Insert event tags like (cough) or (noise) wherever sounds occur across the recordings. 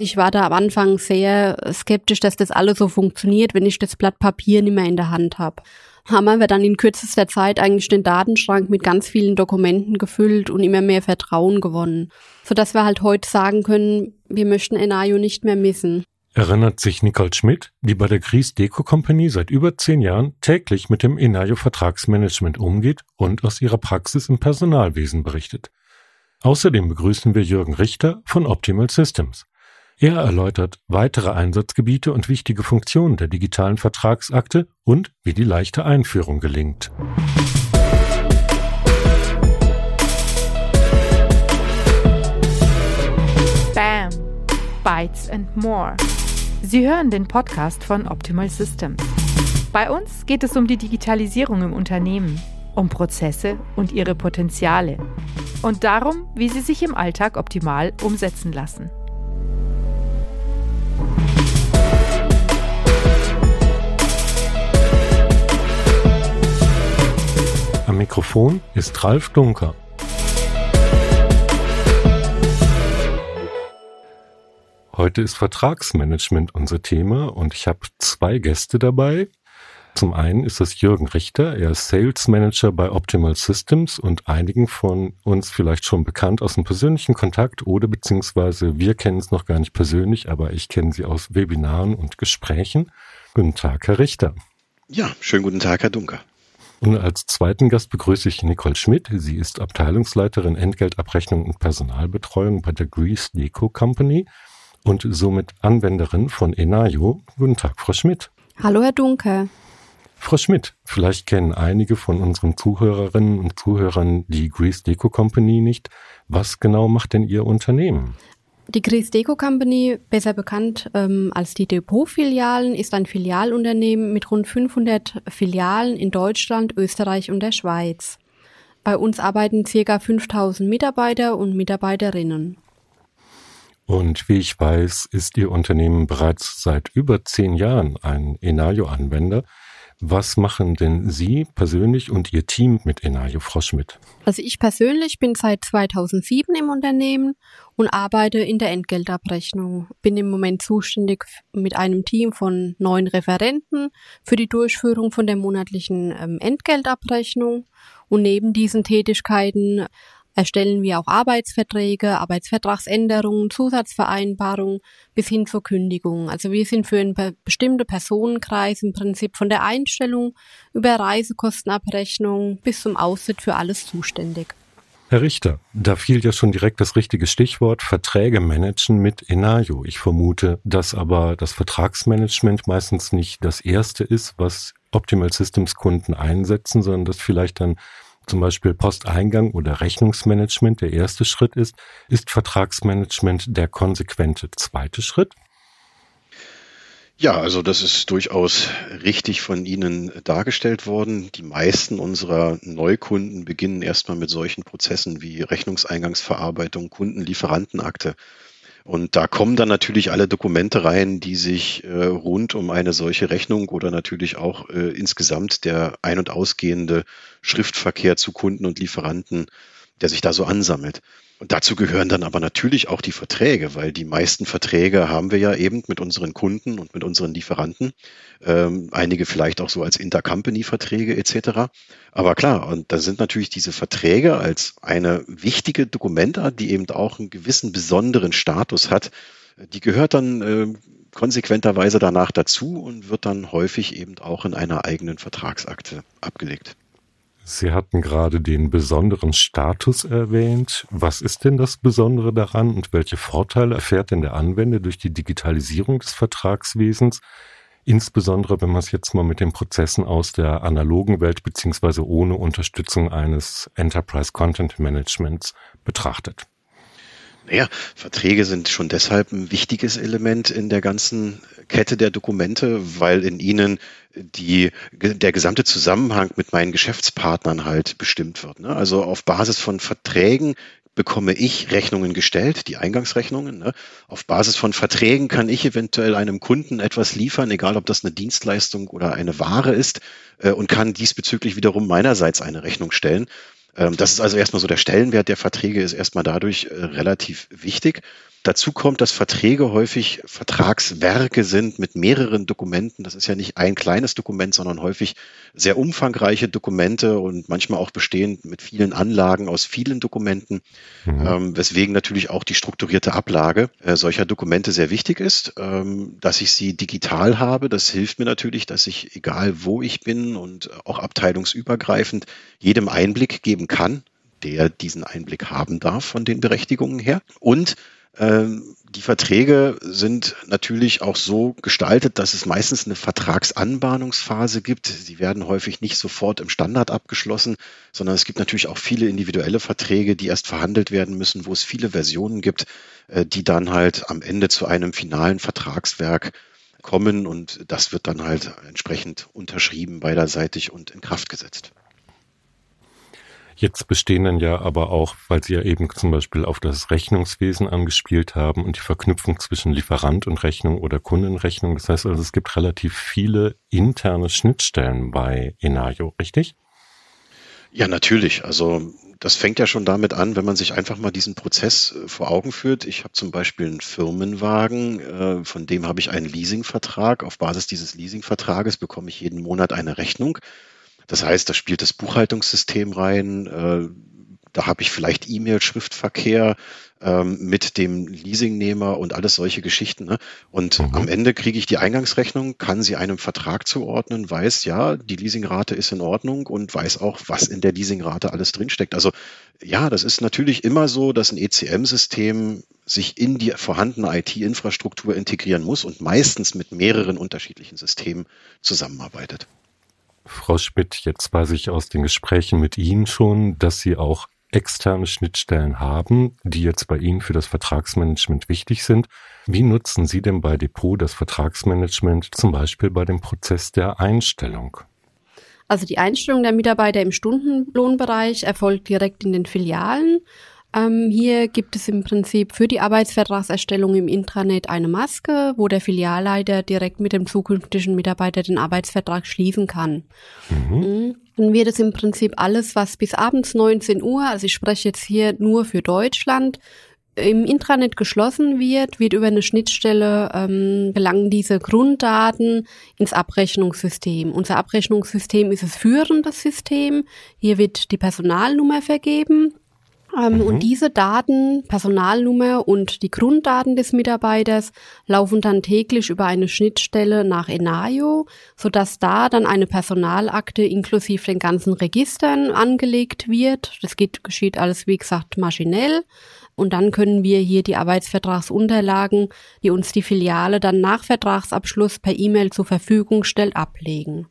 Ich war da am Anfang sehr skeptisch, dass das alles so funktioniert, wenn ich das Blatt Papier nicht mehr in der Hand habe. Haben wir dann in kürzester Zeit eigentlich den Datenschrank mit ganz vielen Dokumenten gefüllt und immer mehr Vertrauen gewonnen, sodass wir halt heute sagen können, wir möchten Enayo nicht mehr missen. Erinnert sich Nicole Schmidt, die bei der Gries Deco Company seit über zehn Jahren täglich mit dem Enayo Vertragsmanagement umgeht und aus ihrer Praxis im Personalwesen berichtet. Außerdem begrüßen wir Jürgen Richter von Optimal Systems. Er erläutert weitere Einsatzgebiete und wichtige Funktionen der digitalen Vertragsakte und wie die leichte Einführung gelingt. Bam! Bytes and More. Sie hören den Podcast von Optimal Systems. Bei uns geht es um die Digitalisierung im Unternehmen, um Prozesse und ihre Potenziale und darum, wie sie sich im Alltag optimal umsetzen lassen. Am Mikrofon ist Ralf Dunker. Heute ist Vertragsmanagement unser Thema und ich habe zwei Gäste dabei. Zum einen ist das Jürgen Richter, er ist Sales Manager bei Optimal Systems und einigen von uns vielleicht schon bekannt aus dem persönlichen Kontakt oder beziehungsweise wir kennen es noch gar nicht persönlich, aber ich kenne sie aus Webinaren und Gesprächen. Guten Tag, Herr Richter. Ja, schönen guten Tag, Herr Dunker. Und als zweiten Gast begrüße ich Nicole Schmidt. Sie ist Abteilungsleiterin Entgeltabrechnung und Personalbetreuung bei der Grease Deco Company und somit Anwenderin von Enayo. Guten Tag, Frau Schmidt. Hallo, Herr Dunker. Frau Schmidt, vielleicht kennen einige von unseren Zuhörerinnen und Zuhörern die Grease Deco Company nicht. Was genau macht denn Ihr Unternehmen? Die Chris Deco Company, besser bekannt ähm, als die Depot-Filialen, ist ein Filialunternehmen mit rund 500 Filialen in Deutschland, Österreich und der Schweiz. Bei uns arbeiten circa 5000 Mitarbeiter und Mitarbeiterinnen. Und wie ich weiß, ist Ihr Unternehmen bereits seit über zehn Jahren ein Enayo-Anwender. Was machen denn Sie persönlich und Ihr Team mit Enayo, Frau Schmidt? Also ich persönlich bin seit 2007 im Unternehmen und arbeite in der Entgeltabrechnung. Bin im Moment zuständig mit einem Team von neun Referenten für die Durchführung von der monatlichen ähm, Entgeltabrechnung. Und neben diesen Tätigkeiten erstellen wir auch Arbeitsverträge, Arbeitsvertragsänderungen, Zusatzvereinbarungen bis hin zur Kündigung. Also wir sind für einen bestimmten Personenkreis im Prinzip von der Einstellung über Reisekostenabrechnung bis zum Austritt für alles zuständig. Herr Richter, da fiel ja schon direkt das richtige Stichwort Verträge managen mit Enayo. Ich vermute, dass aber das Vertragsmanagement meistens nicht das erste ist, was Optimal Systems Kunden einsetzen, sondern dass vielleicht dann zum Beispiel Posteingang oder Rechnungsmanagement der erste Schritt ist, ist Vertragsmanagement der konsequente zweite Schritt? Ja, also das ist durchaus richtig von Ihnen dargestellt worden. Die meisten unserer Neukunden beginnen erstmal mit solchen Prozessen wie Rechnungseingangsverarbeitung, Kundenlieferantenakte. Und da kommen dann natürlich alle Dokumente rein, die sich äh, rund um eine solche Rechnung oder natürlich auch äh, insgesamt der ein- und ausgehende Schriftverkehr zu Kunden und Lieferanten, der sich da so ansammelt. Und dazu gehören dann aber natürlich auch die Verträge, weil die meisten Verträge haben wir ja eben mit unseren Kunden und mit unseren Lieferanten. Ähm, einige vielleicht auch so als Intercompany-Verträge etc. Aber klar, und da sind natürlich diese Verträge als eine wichtige Dokumentart, die eben auch einen gewissen besonderen Status hat. Die gehört dann äh, konsequenterweise danach dazu und wird dann häufig eben auch in einer eigenen Vertragsakte abgelegt. Sie hatten gerade den besonderen Status erwähnt. Was ist denn das Besondere daran und welche Vorteile erfährt denn der Anwender durch die Digitalisierung des Vertragswesens? Insbesondere, wenn man es jetzt mal mit den Prozessen aus der analogen Welt beziehungsweise ohne Unterstützung eines Enterprise Content Managements betrachtet. Naja, Verträge sind schon deshalb ein wichtiges Element in der ganzen Kette der Dokumente, weil in ihnen die, der gesamte Zusammenhang mit meinen Geschäftspartnern halt bestimmt wird. Ne? Also auf Basis von Verträgen bekomme ich Rechnungen gestellt, die Eingangsrechnungen. Ne? Auf Basis von Verträgen kann ich eventuell einem Kunden etwas liefern, egal ob das eine Dienstleistung oder eine Ware ist, äh, und kann diesbezüglich wiederum meinerseits eine Rechnung stellen. Ähm, das ist also erstmal so der Stellenwert der Verträge ist erstmal dadurch äh, relativ wichtig. Dazu kommt, dass Verträge häufig Vertragswerke sind mit mehreren Dokumenten. Das ist ja nicht ein kleines Dokument, sondern häufig sehr umfangreiche Dokumente und manchmal auch bestehend mit vielen Anlagen aus vielen Dokumenten, mhm. ähm, weswegen natürlich auch die strukturierte Ablage äh, solcher Dokumente sehr wichtig ist. Ähm, dass ich sie digital habe, das hilft mir natürlich, dass ich, egal wo ich bin und auch abteilungsübergreifend, jedem Einblick geben kann, der diesen Einblick haben darf von den Berechtigungen her. Und die Verträge sind natürlich auch so gestaltet, dass es meistens eine Vertragsanbahnungsphase gibt. Sie werden häufig nicht sofort im Standard abgeschlossen, sondern es gibt natürlich auch viele individuelle Verträge, die erst verhandelt werden müssen, wo es viele Versionen gibt, äh, die dann halt am Ende zu einem finalen Vertragswerk kommen und das wird dann halt entsprechend unterschrieben beiderseitig und in Kraft gesetzt. Jetzt bestehen dann ja aber auch, weil Sie ja eben zum Beispiel auf das Rechnungswesen angespielt haben und die Verknüpfung zwischen Lieferant und Rechnung oder Kundenrechnung. Das heißt also, es gibt relativ viele interne Schnittstellen bei Enayo, richtig? Ja, natürlich. Also das fängt ja schon damit an, wenn man sich einfach mal diesen Prozess äh, vor Augen führt. Ich habe zum Beispiel einen Firmenwagen, äh, von dem habe ich einen Leasingvertrag. Auf Basis dieses Leasingvertrages bekomme ich jeden Monat eine Rechnung. Das heißt, da spielt das Buchhaltungssystem rein. Äh, da habe ich vielleicht E-Mail-Schriftverkehr ähm, mit dem Leasingnehmer und alles solche Geschichten. Ne? Und mhm. am Ende kriege ich die Eingangsrechnung, kann sie einem Vertrag zuordnen, weiß, ja, die Leasingrate ist in Ordnung und weiß auch, was in der Leasingrate alles drinsteckt. Also ja, das ist natürlich immer so, dass ein ECM-System sich in die vorhandene IT-Infrastruktur integrieren muss und meistens mit mehreren unterschiedlichen Systemen zusammenarbeitet. Frau Schmidt, jetzt weiß ich aus den Gesprächen mit Ihnen schon, dass Sie auch externe Schnittstellen haben, die jetzt bei Ihnen für das Vertragsmanagement wichtig sind. Wie nutzen Sie denn bei Depot das Vertragsmanagement zum Beispiel bei dem Prozess der Einstellung? Also die Einstellung der Mitarbeiter im Stundenlohnbereich erfolgt direkt in den Filialen. Ähm, hier gibt es im Prinzip für die Arbeitsvertragserstellung im Intranet eine Maske, wo der Filialleiter direkt mit dem zukünftigen Mitarbeiter den Arbeitsvertrag schließen kann. Mhm. mhm. Dann wird es im Prinzip alles, was bis abends 19 Uhr, also ich spreche jetzt hier nur für Deutschland, im Intranet geschlossen wird, wird über eine Schnittstelle ähm, gelangen diese Grunddaten ins Abrechnungssystem. Unser Abrechnungssystem ist das führende System. Hier wird die Personalnummer vergeben ähm, mhm. Und diese Daten, Personalnummer und die Grunddaten des Mitarbeiters laufen dann täglich über eine Schnittstelle nach Enayo, sodass da dann eine Personalakte inklusive den ganzen Registern angelegt wird. Das geht, geschieht alles, wie gesagt, maschinell. Und dann können wir hier die Arbeitsvertragsunterlagen, die uns die Filiale dann nach Vertragsabschluss per E-Mail zur Verfügung stellt, ablegen.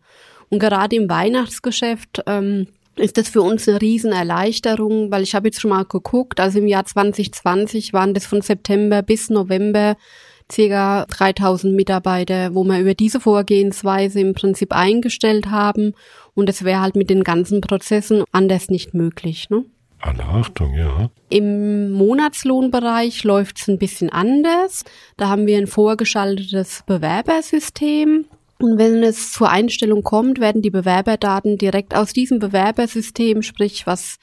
Und gerade im Weihnachtsgeschäft ähm, ist das für uns eine Riesenerleichterung, weil ich habe jetzt schon mal geguckt, also im Jahr 2020 waren das von September bis November circa 3000 Mitarbeiter, wo wir über diese Vorgehensweise im Prinzip eingestellt haben und es wäre halt mit den ganzen Prozessen anders nicht möglich. Ne? Alle Achtung, ja. Im Monatslohnbereich läuft es ein bisschen anders. Da haben wir ein vorgeschaltetes Bewerbersystem. Und wenn es zur Einstellung kommt, werden die Bewerberdaten direkt aus diesem Bewerbersystem, sprich was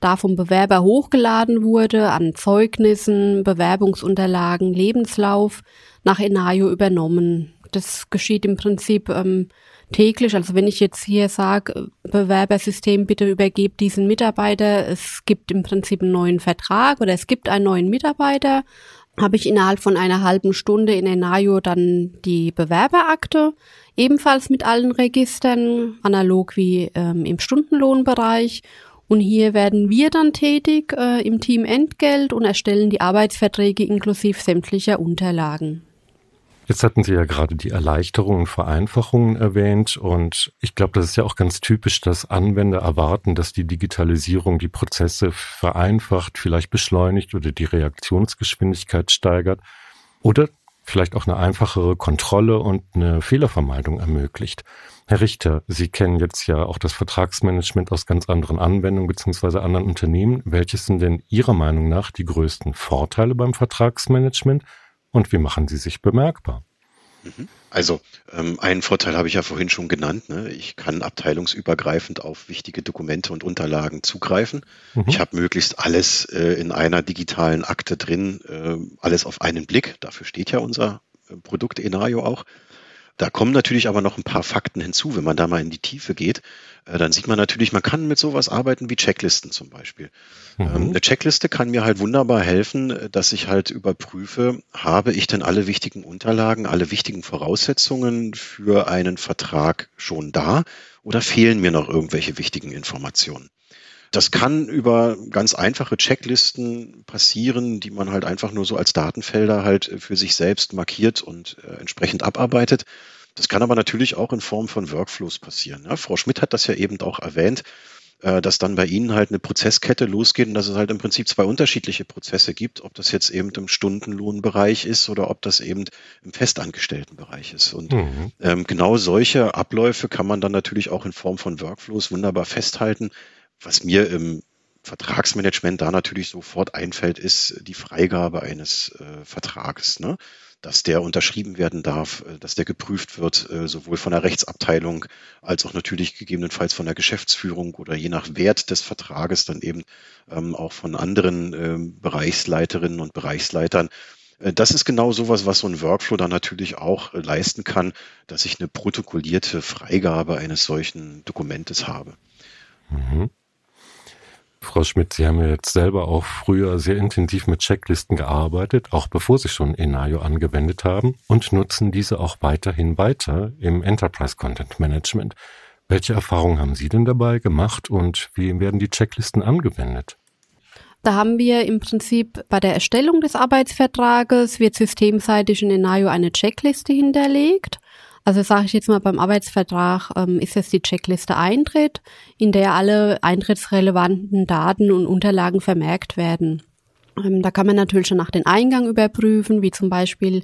da vom Bewerber hochgeladen wurde, an Zeugnissen, Bewerbungsunterlagen, Lebenslauf, nach Enayo übernommen. Das geschieht im Prinzip ähm, täglich. Also wenn ich jetzt hier sage, Bewerbersystem, bitte übergebt diesen Mitarbeiter, es gibt im Prinzip einen neuen Vertrag oder es gibt einen neuen Mitarbeiter, habe ich innerhalb von einer halben Stunde in Enayo dann die Bewerberakte, ebenfalls mit allen Registern, analog wie ähm, im Stundenlohnbereich. Und hier werden wir dann tätig äh, im Team Entgelt und erstellen die Arbeitsverträge inklusive sämtlicher Unterlagen. Jetzt hatten Sie ja gerade die Erleichterungen und Vereinfachungen erwähnt und ich glaube, das ist ja auch ganz typisch, dass Anwender erwarten, dass die Digitalisierung die Prozesse vereinfacht, vielleicht beschleunigt oder die Reaktionsgeschwindigkeit steigert. Oder vielleicht auch eine einfachere Kontrolle und eine Fehlervermeidung ermöglicht. Herr Richter, Sie kennen jetzt ja auch das Vertragsmanagement aus ganz anderen Anwendungen beziehungsweise anderen Unternehmen. Welches sind denn Ihrer Meinung nach die größten Vorteile beim Vertragsmanagement und wie machen sie sich bemerkbar? Mhm. Also ähm, einen Vorteil habe ich ja vorhin schon genannt. Ne? Ich kann abteilungsübergreifend auf wichtige Dokumente und Unterlagen zugreifen. Mhm. Ich habe möglichst alles äh, in einer digitalen Akte drin, äh, alles auf einen Blick. Dafür steht ja unser äh, Produkt Enario auch. Da kommen natürlich aber noch ein paar Fakten hinzu. Wenn man da mal in die Tiefe geht, äh, dann sieht man natürlich, man kann mit sowas arbeiten wie Checklisten zum Beispiel. Mhm. Ähm, eine Checkliste kann mir halt wunderbar helfen, äh, dass ich halt überprüfe, habe ich denn alle wichtigen Unterlagen, alle wichtigen Voraussetzungen für einen Vertrag schon da oder fehlen mir noch irgendwelche wichtigen Informationen? Das kann über ganz einfache Checklisten passieren, die man halt einfach nur so als Datenfelder halt für sich selbst markiert und äh, entsprechend abarbeitet. Das kann aber natürlich auch in Form von Workflows passieren. Ja, Frau Schmidt hat das ja eben auch erwähnt, äh, dass dann bei Ihnen halt eine Prozesskette losgeht und dass es halt im Prinzip zwei unterschiedliche Prozesse gibt, ob das jetzt eben im Stundenlohnbereich ist oder ob das eben im Festangestelltenbereich ist. Und mhm. ähm, genau solche Abläufe kann man dann natürlich auch in Form von Workflows wunderbar festhalten, was mir im Vertragsmanagement da natürlich sofort einfällt, ist die Freigabe eines äh, Vertrages, ne? dass der unterschrieben werden darf, äh, dass der geprüft wird, äh, sowohl von der Rechtsabteilung als auch natürlich gegebenenfalls von der Geschäftsführung oder je nach Wert des Vertrages dann eben ähm, auch von anderen ähm, Bereichsleiterinnen und Bereichsleitern. Äh, das ist genau sowas, was so ein Workflow dann natürlich auch äh, leisten kann, dass ich eine protokollierte Freigabe eines solchen Dokumentes habe. Mhm. Frau Schmidt, Sie haben ja jetzt selber auch früher sehr intensiv mit Checklisten gearbeitet, auch bevor Sie schon Enayo angewendet haben und nutzen diese auch weiterhin weiter im Enterprise Content Management. Welche Erfahrungen haben Sie denn dabei gemacht und wie werden die Checklisten angewendet? Da haben wir im Prinzip bei der Erstellung des Arbeitsvertrages wird systemseitig in Enayo eine Checkliste hinterlegt. Also sage ich jetzt mal beim Arbeitsvertrag ähm, ist es die Checkliste Eintritt, in der alle eintrittsrelevanten Daten und Unterlagen vermerkt werden. Ähm, da kann man natürlich schon nach den Eingang überprüfen, wie zum Beispiel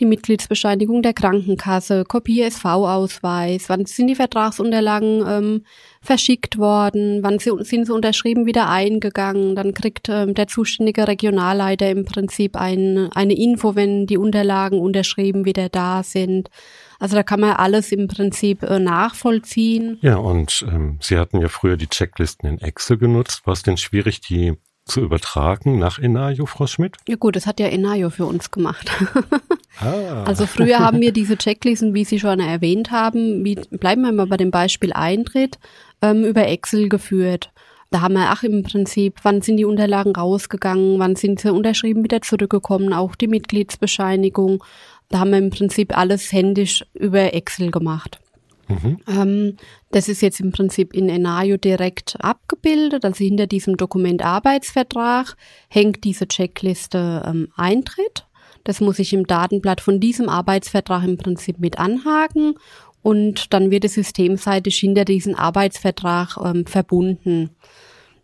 die Mitgliedsbescheinigung der Krankenkasse, Kopie SV-Ausweis, wann sind die Vertragsunterlagen ähm, verschickt worden, wann sind sie unterschrieben wieder eingegangen, dann kriegt ähm, der zuständige Regionalleiter im Prinzip ein, eine Info, wenn die Unterlagen unterschrieben wieder da sind. Also da kann man alles im Prinzip äh, nachvollziehen. Ja, und ähm, Sie hatten ja früher die Checklisten in Excel genutzt. War es denn schwierig, die zu übertragen nach Enayo, Frau Schmidt? Ja gut, das hat ja Enayo für uns gemacht. (laughs) ah. Also früher haben wir diese Checklisten, wie Sie schon erwähnt haben, wie, bleiben wir mal bei dem Beispiel Eintritt, ähm, über Excel geführt. Da haben wir ach im Prinzip, wann sind die Unterlagen rausgegangen, wann sind sie unterschrieben wieder zurückgekommen, auch die Mitgliedsbescheinigung. Da haben wir im Prinzip alles händisch über Excel gemacht. Mhm. Ähm, das ist jetzt im Prinzip in Enayo direkt abgebildet. Also hinter diesem Dokument Arbeitsvertrag hängt diese Checkliste ähm, Eintritt. Das muss ich im Datenblatt von diesem Arbeitsvertrag im Prinzip mit anhaken und dann wird es systemseitig hinter diesen Arbeitsvertrag ähm, verbunden.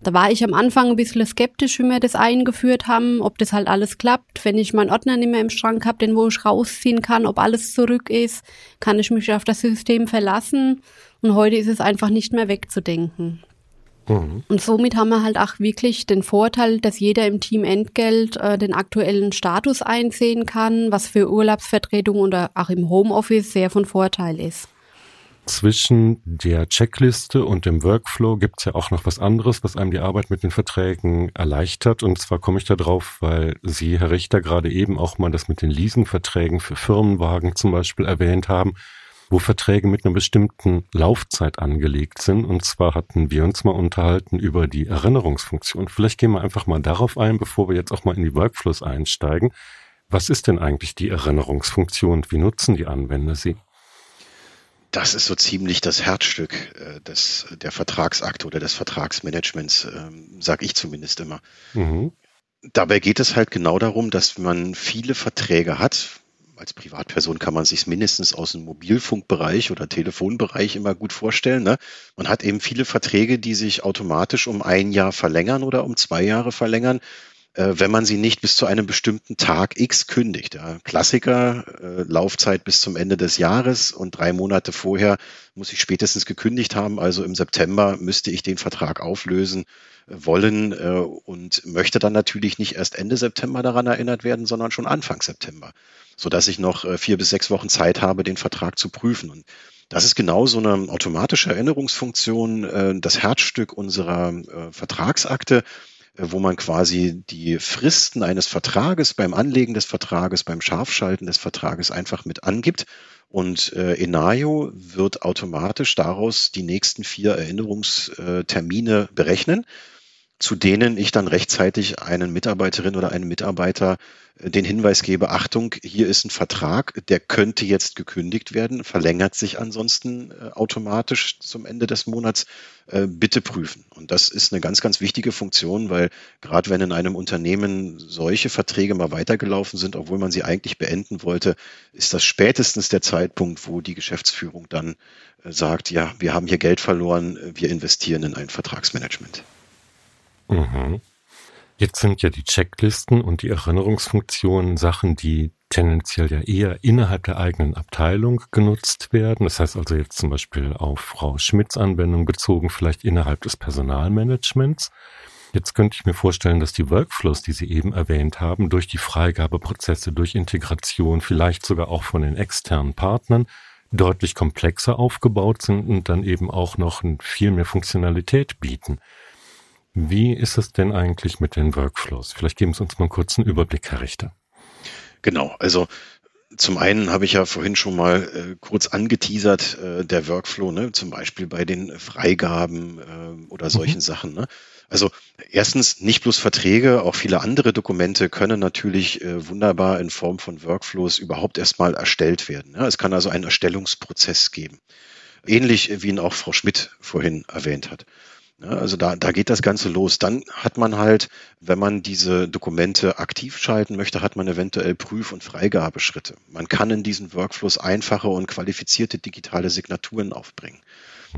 Da war ich am Anfang ein bisschen skeptisch, wie wir das eingeführt haben, ob das halt alles klappt. Wenn ich meinen Ordner nicht mehr im Schrank habe, den wo ich rausziehen kann, ob alles zurück ist, kann ich mich auf das System verlassen. Und heute ist es einfach nicht mehr wegzudenken. Mhm. Und somit haben wir halt auch wirklich den Vorteil, dass jeder im Team Entgelt äh, den aktuellen Status einsehen kann, was für Urlaubsvertretung oder auch im Homeoffice sehr von Vorteil ist. Zwischen der Checkliste und dem Workflow gibt es ja auch noch was anderes, was einem die Arbeit mit den Verträgen erleichtert. Und zwar komme ich da drauf, weil Sie, Herr Richter, gerade eben auch mal das mit den Leasingverträgen für Firmenwagen zum Beispiel erwähnt haben, wo Verträge mit einer bestimmten Laufzeit angelegt sind. Und zwar hatten wir uns mal unterhalten über die Erinnerungsfunktion. Vielleicht gehen wir einfach mal darauf ein, bevor wir jetzt auch mal in die Workflows einsteigen. Was ist denn eigentlich die Erinnerungsfunktion wie nutzen die Anwender sie? Das ist so ziemlich das Herzstück äh, des, der Vertragsakte oder des Vertragsmanagements, ähm, sage ich zumindest immer. Mhm. Dabei geht es halt genau darum, dass man viele Verträge hat. Als Privatperson kann man sich mindestens aus dem Mobilfunkbereich oder Telefonbereich immer gut vorstellen. Ne? Man hat eben viele Verträge, die sich automatisch um ein Jahr verlängern oder um zwei Jahre verlängern. Äh, wenn man sie nicht bis zu einem bestimmten Tag X kündigt. Ja. Klassiker, äh, Laufzeit bis zum Ende des Jahres und drei Monate vorher muss ich spätestens gekündigt haben. Also im September müsste ich den Vertrag auflösen äh, wollen äh, und möchte dann natürlich nicht erst Ende September daran erinnert werden, sondern schon Anfang September, sodass ich noch äh, vier bis sechs Wochen Zeit habe, den Vertrag zu prüfen. Und das ist genau so eine automatische Erinnerungsfunktion, äh, das Herzstück unserer Vertragsakte wo man quasi die Fristen eines Vertrages beim Anlegen des Vertrages, beim Scharfschalten des Vertrages einfach mit angibt. Und äh, Enayo wird automatisch daraus die nächsten vier Erinnerungstermine berechnen zu denen ich dann rechtzeitig einen Mitarbeiterin oder einen Mitarbeiter äh, den Hinweis gebe, Achtung, hier ist ein Vertrag, der könnte jetzt gekündigt werden, verlängert sich ansonsten äh, automatisch zum Ende des Monats, äh, bitte prüfen. Und das ist eine ganz, ganz wichtige Funktion, weil gerade wenn in einem Unternehmen solche Verträge mal weitergelaufen sind, obwohl man sie eigentlich beenden wollte, ist das spätestens der Zeitpunkt, wo die Geschäftsführung dann sagt, ja, wir haben hier Geld verloren, wir investieren in ein Vertragsmanagement. Mhm. Jetzt sind ja die Checklisten und die Erinnerungsfunktionen Sachen, die tendenziell ja eher innerhalb der eigenen Abteilung genutzt werden. Das heißt also jetzt zum Beispiel auf Frau Schmidts Anwendung bezogen, vielleicht innerhalb des Personalmanagements. Jetzt könnte ich mir vorstellen, dass die Workflows, die Sie eben erwähnt haben, durch die Freigabeprozesse, durch Integration, vielleicht sogar auch von den externen Partnern, deutlich komplexer aufgebaut sind und dann eben auch noch viel mehr Funktionalität bieten. Wie ist es denn eigentlich mit den Workflows? Vielleicht geben Sie uns mal einen kurzen Überblick, Herr Richter. Genau, also zum einen habe ich ja vorhin schon mal äh, kurz angeteasert, äh, der Workflow, ne, zum Beispiel bei den Freigaben äh, oder solchen mhm. Sachen. Ne? Also erstens nicht bloß Verträge, auch viele andere Dokumente können natürlich äh, wunderbar in Form von Workflows überhaupt erstmal erstellt werden. Ja? Es kann also einen Erstellungsprozess geben. Ähnlich wie ihn auch Frau Schmidt vorhin erwähnt hat. Also da, da geht das Ganze los. Dann hat man halt, wenn man diese Dokumente aktiv schalten möchte, hat man eventuell Prüf- und Freigabeschritte. Man kann in diesen Workflows einfache und qualifizierte digitale Signaturen aufbringen.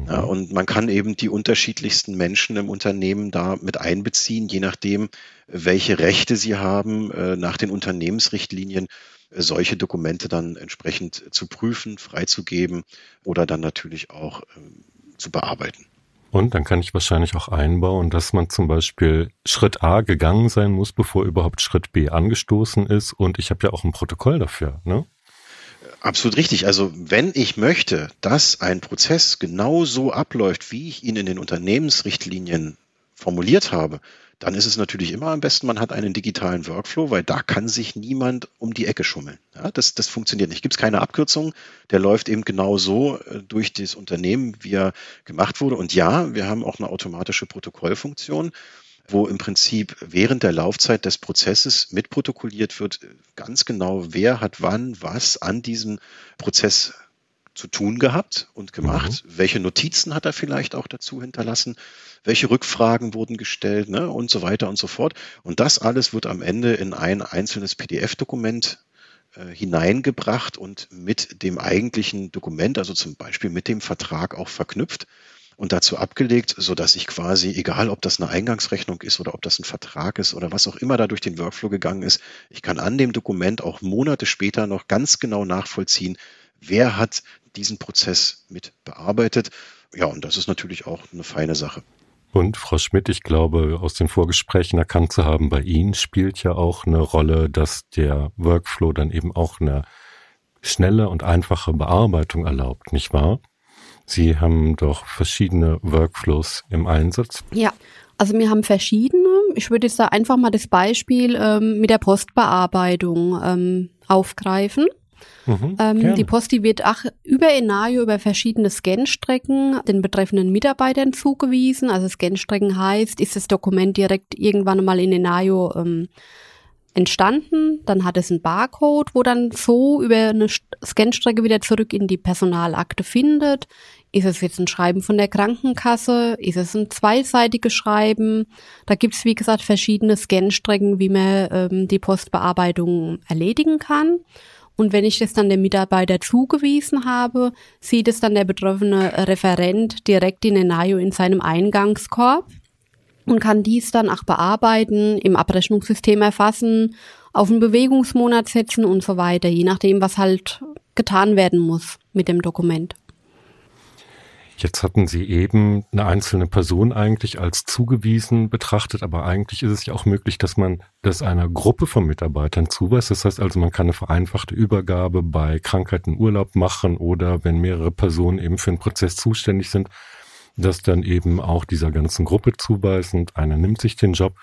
Ja, mhm. und man kann eben die unterschiedlichsten Menschen im Unternehmen da mit einbeziehen, je nachdem, welche Rechte sie haben, äh, nach den Unternehmensrichtlinien äh, solche Dokumente dann entsprechend zu prüfen, freizugeben oder dann natürlich auch ähm, zu bearbeiten. Und dann kann ich wahrscheinlich auch einbauen, dass man zum Beispiel Schritt A gegangen sein muss, bevor überhaupt Schritt B angestoßen ist. Und ich habe ja auch ein Protokoll dafür. Ne? Absolut richtig. Also wenn ich möchte, dass ein Prozess genau so abläuft, wie ich ihn in den Unternehmensrichtlinien formuliert habe, dann ist es natürlich immer am besten, man hat einen digitalen Workflow, weil da kann sich niemand um die Ecke schummeln. Ja, das, das funktioniert nicht. Gibt es keine Abkürzung, der läuft eben genau so äh, durch das Unternehmen, wie er gemacht wurde. Und ja, wir haben auch eine automatische Protokollfunktion wo im Prinzip während der Laufzeit des Prozesses mitprotokolliert wird, ganz genau, wer hat wann was an diesem Prozess zu tun gehabt und gemacht, mhm. welche Notizen hat er vielleicht auch dazu hinterlassen welche Rückfragen wurden gestellt ne, und so weiter und so fort. Und das alles wird am Ende in ein einzelnes PDF-Dokument äh, hineingebracht und mit dem eigentlichen Dokument, also zum Beispiel mit dem Vertrag auch verknüpft und dazu abgelegt, so dass ich quasi, egal ob das eine Eingangsrechnung ist oder ob das ein Vertrag ist oder was auch immer da durch den Workflow gegangen ist, ich kann an dem Dokument auch Monate später noch ganz genau nachvollziehen, wer hat diesen Prozess mit bearbeitet. Ja, und das ist natürlich auch eine feine Sache. Und Frau Schmidt, ich glaube, aus den Vorgesprächen erkannt zu haben, bei Ihnen spielt ja auch eine Rolle, dass der Workflow dann eben auch eine schnelle und einfache Bearbeitung erlaubt, nicht wahr? Sie haben doch verschiedene Workflows im Einsatz. Ja, also wir haben verschiedene. Ich würde jetzt da einfach mal das Beispiel ähm, mit der Postbearbeitung ähm, aufgreifen. Mhm, ähm, die Posti wird auch über Enayo über verschiedene Scanstrecken den betreffenden Mitarbeitern zugewiesen. Also Scanstrecken heißt, ist das Dokument direkt irgendwann mal in Enayo ähm, entstanden, dann hat es einen Barcode, wo dann so über eine Scanstrecke wieder zurück in die Personalakte findet. Ist es jetzt ein Schreiben von der Krankenkasse? Ist es ein zweiseitiges Schreiben? Da gibt es, wie gesagt, verschiedene Scanstrecken, wie man ähm, die Postbearbeitung erledigen kann. Und wenn ich das dann dem Mitarbeiter zugewiesen habe, sieht es dann der betroffene Referent direkt in Enayo in seinem Eingangskorb. und kann dies dann auch bearbeiten, im Abrechnungssystem erfassen, auf einen Bewegungsmonat setzen und so weiter, je nachdem, was halt getan werden muss mit dem Dokument. Jetzt hatten Sie eben eine einzelne Person eigentlich als zugewiesen betrachtet, aber eigentlich ist es ja auch möglich, dass man das einer Gruppe von Mitarbeitern zuweist. Das heißt also, man kann eine vereinfachte Übergabe bei Krankheiten Urlaub machen oder wenn mehrere Personen eben für einen Prozess zuständig sind, das dann eben auch dieser ganzen Gruppe zuweisen. Einer nimmt sich den Job.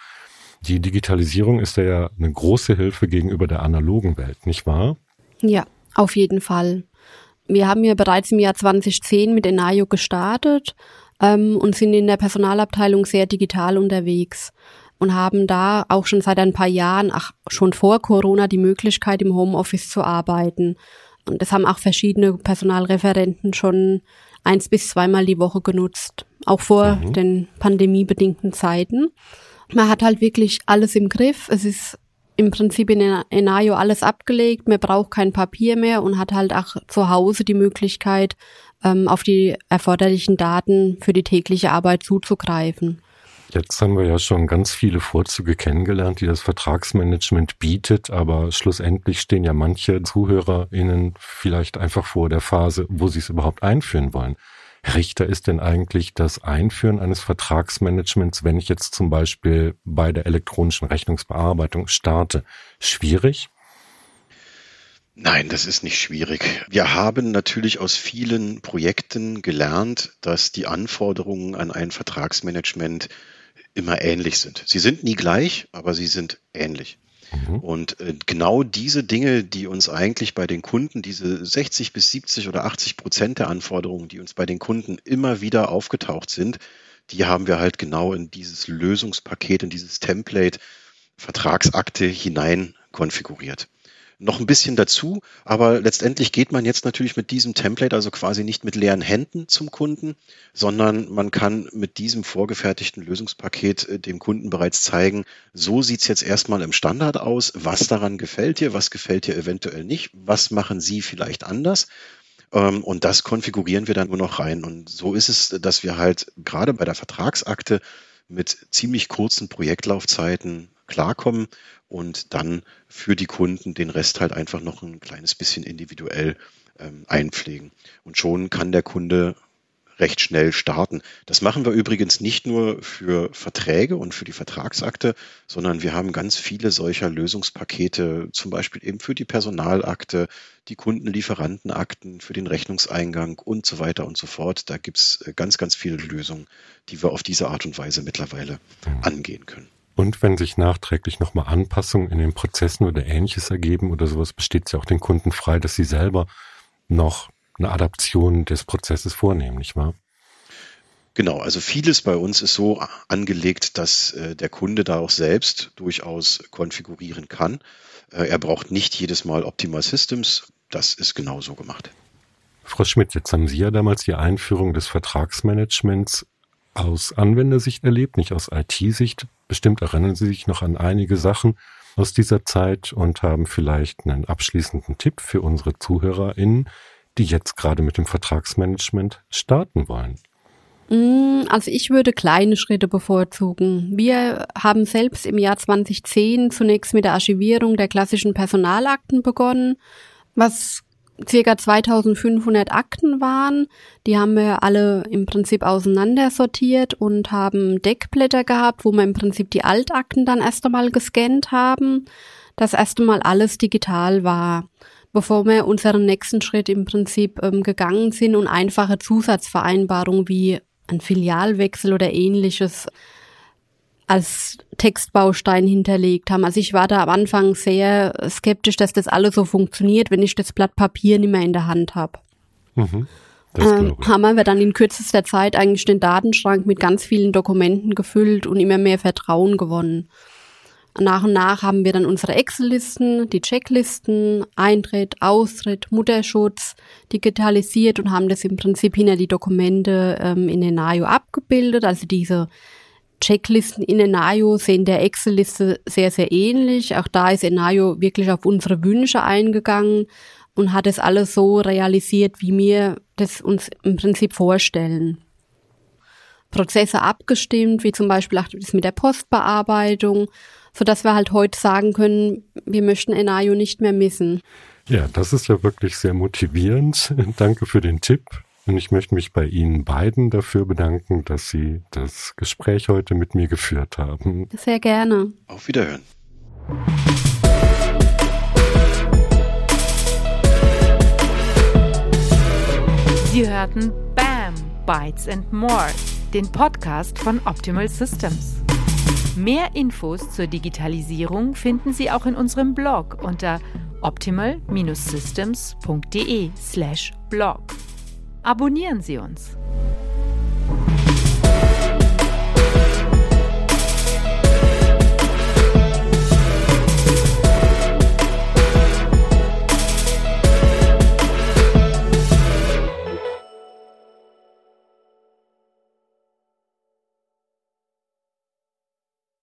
Die Digitalisierung ist ja eine große Hilfe gegenüber der analogen Welt, nicht wahr? Ja, auf jeden Fall. Wir haben ja bereits im Jahr 2010 mit Enayo gestartet ähm, und sind in der Personalabteilung sehr digital unterwegs und haben da auch schon seit ein paar Jahren, ach, schon vor Corona, die Möglichkeit, im Homeoffice zu arbeiten. Und das haben auch verschiedene Personalreferenten schon eins bis zweimal die Woche genutzt, auch vor mhm. den pandemiebedingten Zeiten. Man hat halt wirklich alles im Griff. Es ist im Prinzip in Enayo alles abgelegt. Man braucht kein Papier mehr und hat halt auch zu Hause die Möglichkeit, ähm, auf die erforderlichen Daten für die tägliche Arbeit zuzugreifen. Jetzt haben wir ja schon ganz viele Vorzüge kennengelernt, die das Vertragsmanagement bietet, aber schlussendlich stehen ja manche ZuhörerInnen vielleicht einfach vor der Phase, wo sie es überhaupt einführen wollen. Richter ist denn eigentlich das Einführen eines Vertragsmanagements, wenn ich jetzt zum Beispiel bei der elektronischen Rechnungsbearbeitung starte, schwierig? Nein, das ist nicht schwierig. Wir haben natürlich aus vielen Projekten gelernt, dass die Anforderungen an ein Vertragsmanagement immer ähnlich sind. Sie sind nie gleich, aber sie sind ähnlich. Mhm. Und äh, genau diese Dinge, die uns eigentlich bei den Kunden, diese 60 bis 70 oder 80 Prozent der Anforderungen, die uns bei den Kunden immer wieder aufgetaucht sind, die haben wir halt genau in dieses Lösungspaket, in dieses Template Vertragsakte hinein konfiguriert noch ein bisschen dazu, aber letztendlich geht man jetzt natürlich mit diesem Template, also quasi nicht mit leeren Händen zum Kunden, sondern man kann mit diesem vorgefertigten Lösungspaket äh, dem Kunden bereits zeigen, so sieht's jetzt erstmal im Standard aus, was daran gefällt dir, was gefällt dir eventuell nicht, was machen Sie vielleicht anders. Ähm, und das konfigurieren wir dann nur noch rein. Und so ist es, dass wir halt gerade bei der Vertragsakte mit ziemlich kurzen Projektlaufzeiten klarkommen und dann für die Kunden den Rest halt einfach noch ein kleines bisschen individuell ähm, einpflegen. Und schon kann der Kunde recht schnell starten. Das machen wir übrigens nicht nur für Verträge und für die Vertragsakte, sondern wir haben ganz viele solcher Lösungspakete, zum Beispiel eben für die Personalakte, die Kundenlieferantenakten, für den Rechnungseingang und so weiter und so fort. Da gibt's äh, ganz, ganz viele Lösungen, die wir auf diese Art und Weise mittlerweile mhm. angehen können. Und wenn sich nachträglich nochmal Anpassungen in den Prozessen oder ähnliches ergeben oder sowas, besteht es ja auch den Kunden frei, dass sie selber noch eine Adaption des Prozesses vornehmen, nicht wahr? Genau, also vieles bei uns ist so angelegt, dass äh, der Kunde da auch selbst durchaus konfigurieren kann. Äh, er braucht nicht jedes Mal Optimal Systems. Das ist genauso gemacht. Frau Schmidt, jetzt haben Sie ja damals die Einführung des Vertragsmanagements aus Anwendersicht erlebt, nicht aus IT-Sicht. Bestimmt erinnern Sie sich noch an einige Sachen aus dieser Zeit und haben vielleicht einen abschließenden Tipp für unsere ZuhörerInnen, die jetzt gerade mit dem Vertragsmanagement starten wollen. Mm, also ich würde kleine Schritte bevorzugen. Wir haben selbst im Jahr 2010 zunächst mit der Archivierung der klassischen Personalakten begonnen, was circa 2500 Akten waren. Die haben wir alle im Prinzip auseinandersortiert und haben Deckblätter gehabt, wo wir im Prinzip die Altakten dann erst einmal gescannt haben. Das erste Mal alles digital war, bevor wir unseren nächsten Schritt im Prinzip ähm, gegangen sind und einfache Zusatzvereinbarungen wie ein Filialwechsel oder ähnliches als Textbaustein hinterlegt haben. Also ich war da am Anfang sehr skeptisch, dass das alles so funktioniert, wenn ich das Blatt Papier nicht mehr in der Hand habe. Mhm, ähm, haben wir dann in kürzester Zeit eigentlich den Datenschrank mit ganz vielen Dokumenten gefüllt und immer mehr Vertrauen gewonnen. Nach und nach haben wir dann unsere Excel-Listen, die Checklisten, Eintritt, Austritt, Mutterschutz digitalisiert und haben das im Prinzip hinter die Dokumente ähm, in den NAIO abgebildet, also diese Checklisten in Enayo sehen der Excel-Liste sehr, sehr ähnlich. Auch da ist Enayo wirklich auf unsere Wünsche eingegangen und hat es alles so realisiert, wie wir das uns im Prinzip vorstellen. Prozesse abgestimmt, wie zum Beispiel auch das mit der Postbearbeitung, so dass wir halt heute sagen können, wir möchten Enayo nicht mehr missen. Ja, das ist ja wirklich sehr motivierend. Danke für den Tipp. Und ich möchte mich bei Ihnen beiden dafür bedanken, dass Sie das Gespräch heute mit mir geführt haben. Sehr gerne. Auf Wiederhören. Sie hörten BAM, Bytes and More, den Podcast von Optimal Systems. Mehr Infos zur Digitalisierung finden Sie auch in unserem Blog unter optimal-systems.de slash blog. Abonnieren Sie uns.